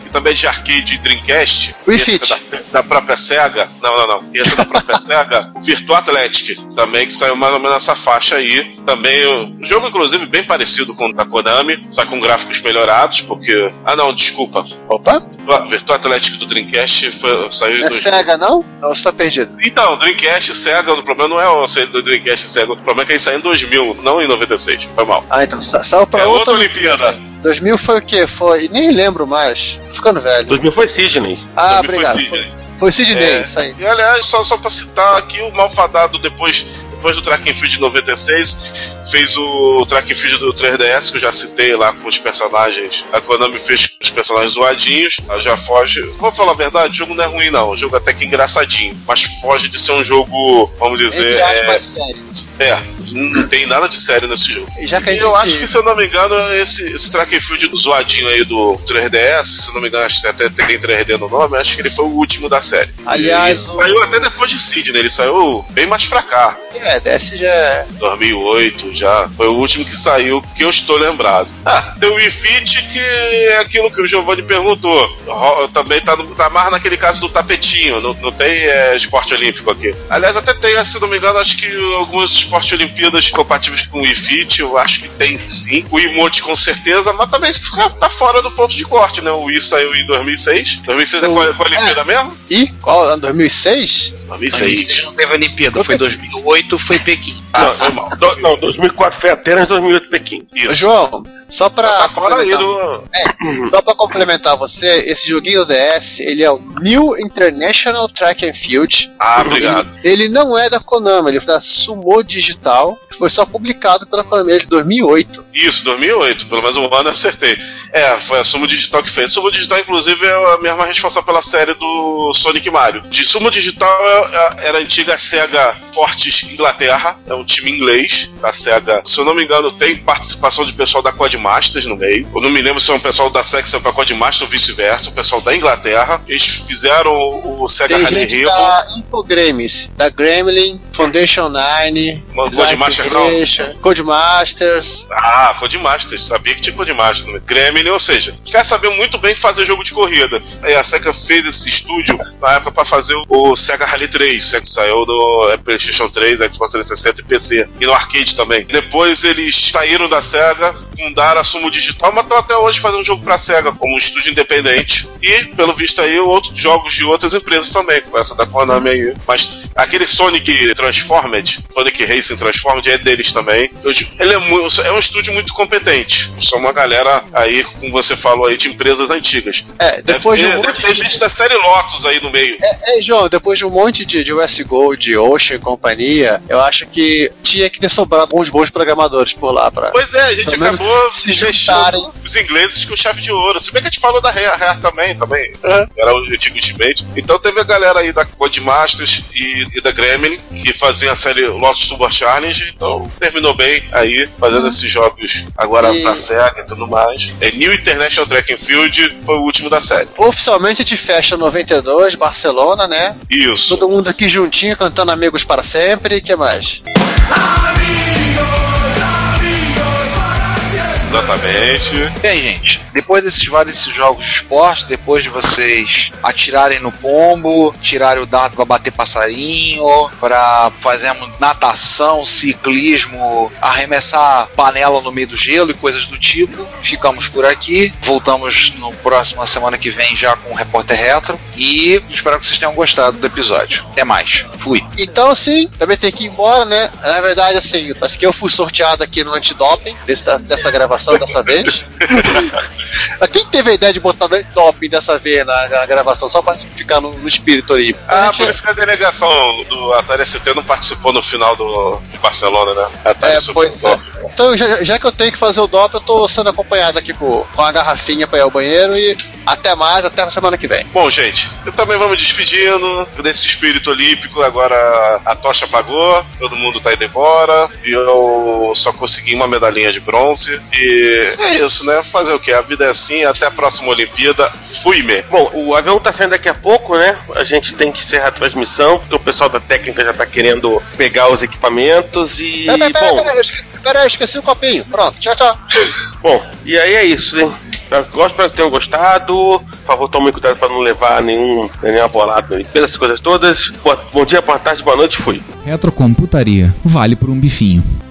também é de arcade e Dreamcast. Wii Fit. é Da, da própria SEGA. Não, não, não. Esse é da própria SEGA. Virtua Athletic, também, que saiu mais ou menos nessa faixa aí. Também, o jogo, inclusive, bem parecido com o da Konami, só com gráficos melhorados, porque. Ah, não, desculpa. Opa, O Virtua Athletic do Dreamcast foi- saiu não é 2000. Sega não? Não, você tá perdido. Então, Dreamcast e Sega, o problema não é o do Dreamcast e Sega, o problema é que ele saiu em 2000, não em 96. Foi mal. Ah, então sa- saiu pra É outra. outra Olimpíada. 2000 foi o quê? Foi. Nem lembro mais. Ficando velho. 2000 foi Sidney. Ah, 2000 foi obrigado. Sidney. Foi, foi Sidney, É. isso aí. E aliás, só, só pra citar aqui, o Malfadado depois, depois do Track and Field de 96, fez o Track and Field do 3DS, que eu já citei lá com os personagens. A Konami fez com os personagens zoadinhos, ela já foge. Vou falar a verdade, o jogo não é ruim não, o jogo até que é engraçadinho, mas foge de ser um jogo, vamos dizer, Entre aspas, é, sério. é, não tem nada de sério nesse jogo. E já que E gente. eu acho que, se eu não me engano, esse, esse track and field zoadinho aí do 3DS, se eu não me engano, acho que até tem 3D no nome, acho que ele foi o último da série. Aliás, o- saiu até depois de Sidney, ele saiu bem mais pra cá. É, desse já é. 2008 já. Foi o último que saiu que eu estou lembrado. Ah, tem o Wii Fit, que é aquilo que o Giovanni perguntou. Também tá, no- tá mais naquele caso do tapetinho, não, não tem é, esporte olímpico aqui. Aliás, até tem, se não me engano, acho que alguns esportes olímpicos Olimpíadas compatíveis com o Wii Fit, eu acho que tem sim. O emote com certeza, mas também fica, tá fora do ponto de corte, né? O Wii saiu em 2006. 2006 é qual, qual a Olimpíada mesmo? E qual? ano 2006? 2006. Não teve Olimpíada, foi 2008, foi Pequim. Ah, não, foi mal. do- não, 2004 foi Atenas, 2008 Pequim. Isso. João, só pra. Tá fora aí complementar- do. Só pra complementar você, esse joguinho DS, ele é o New International Track and Field. Ah, obrigado. Ele, ele não é da Konami, ele é da Sumo Digital. Foi só publicado pela Konami é de 2008. Isso, 2008. Pelo menos um ano eu acertei. É, foi a Sumo Digital que fez. Sumo Digital, inclusive, é a mesma responsável pela série do Sonic Mario. De Sumo Digital é- é- era a antiga SEGA Fortes Inglaterra. É um time inglês da SEGA. Se eu não me engano, tem participação de pessoal da Codemasters no meio. Eu não me lembro se é um pessoal da Section pra Codemasters ou vice-versa. O pessoal da Inglaterra. Eles fizeram o o SEGA Tem Rally gente Rebel. da Infogrames, da Gremlin, Foundation 9, Mano, Light Codemasters não. Codemasters. Ah, Codemasters, sabia que tinha Codemasters no meio. Gremlin, ou seja, os caras sabiam muito bem fazer jogo de corrida. Aí a SEGA fez esse estúdio na época pra fazer o- Sega Rally 3, que saiu do é, PlayStation 3, Xbox 360 e PC. E no arcade também. Depois eles saíram da SEGA, fundaram Sumo Digital, mas estão até hoje fazendo jogo pra SEGA, como um estúdio independente. E, pelo visto aí, outros jogos de outras empresas também, com essa da Konami aí. Mas aquele Sonic Transformed, Sonic Racing Transformed, é deles também. Ele é, mu- é um estúdio muito competente. São uma galera aí, como você falou aí, de empresas antigas. É, depois deve, de um deve ter gente da série Lotus aí no meio. É, João, depois de um monte de, de US Gold, Ocean e companhia, eu acho que tinha que ter sobrado uns bons programadores por lá pra. Pois é, a gente acabou se fechando juntarem. os ingleses com chave de ouro. Se bem que a gente falou da Rare, a Rare também, também. Uhum. Era o antigo Ultimate. Então teve a galera aí da Codemasters e, e da Gremlin que faziam a série Lost Super Challenge. Então terminou bem aí, fazendo esses jogos agora E- pra SEGA e tudo mais. É New International Track and Field foi o último da série. Oficialmente de festa 92, Barcelona, né? Isso. Todo mundo aqui juntinho cantando Amigos para Sempre. E que mais? Exatamente. Bem, gente, depois desses vários jogos de esporte, depois de vocês atirarem no pombo, tirarem o dado pra bater passarinho, pra fazermos natação, ciclismo, arremessar panela no meio do gelo e coisas do tipo, ficamos por aqui. Voltamos no próximo semana que vem já com o Repórter Retro e espero que vocês tenham gostado do episódio. Até mais. Fui. Então, assim, também tem que ir embora, né? Na verdade, assim, parece que eu fui sorteado aqui no antidoping dessa gravação dessa vez. Quem teve a ideia de botar doping dessa vez na, na gravação, só pra ficar no, no espírito ali? Ah, gente- por isso que a delegação do Atari ST não participou no final do, de Barcelona, né? Atari É, pois é. Top. Então, já, já que eu tenho que fazer o dop, eu tô sendo acompanhado aqui com, com a garrafinha pra ir ao banheiro e até mais, até a semana que vem. Bom, gente, eu também vou me despedindo desse espírito olímpico. Agora a tocha apagou, todo mundo tá indo embora. E eu só consegui uma medalhinha de bronze. E é isso, né? Fazer o quê? A vida é assim. Até a próxima Olimpíada. Fui-me. Bom, o avião tá saindo daqui a pouco, né? A gente tem que encerrar a transmissão, porque o pessoal da técnica já tá querendo pegar os equipamentos e. Peraí, peraí, peraí, Bom, peraí, esqueci o copinho. Pronto, tchau, tchau. bom, e aí é isso, hein? Eu gosto espero que tenham gostado. Por favor, tomem cuidado para não levar nenhum, nenhuma bolada pelas coisas todas. Boa- bom dia, boa tarde, boa noite, fui. Retrocomputaria. Vale por um bifinho.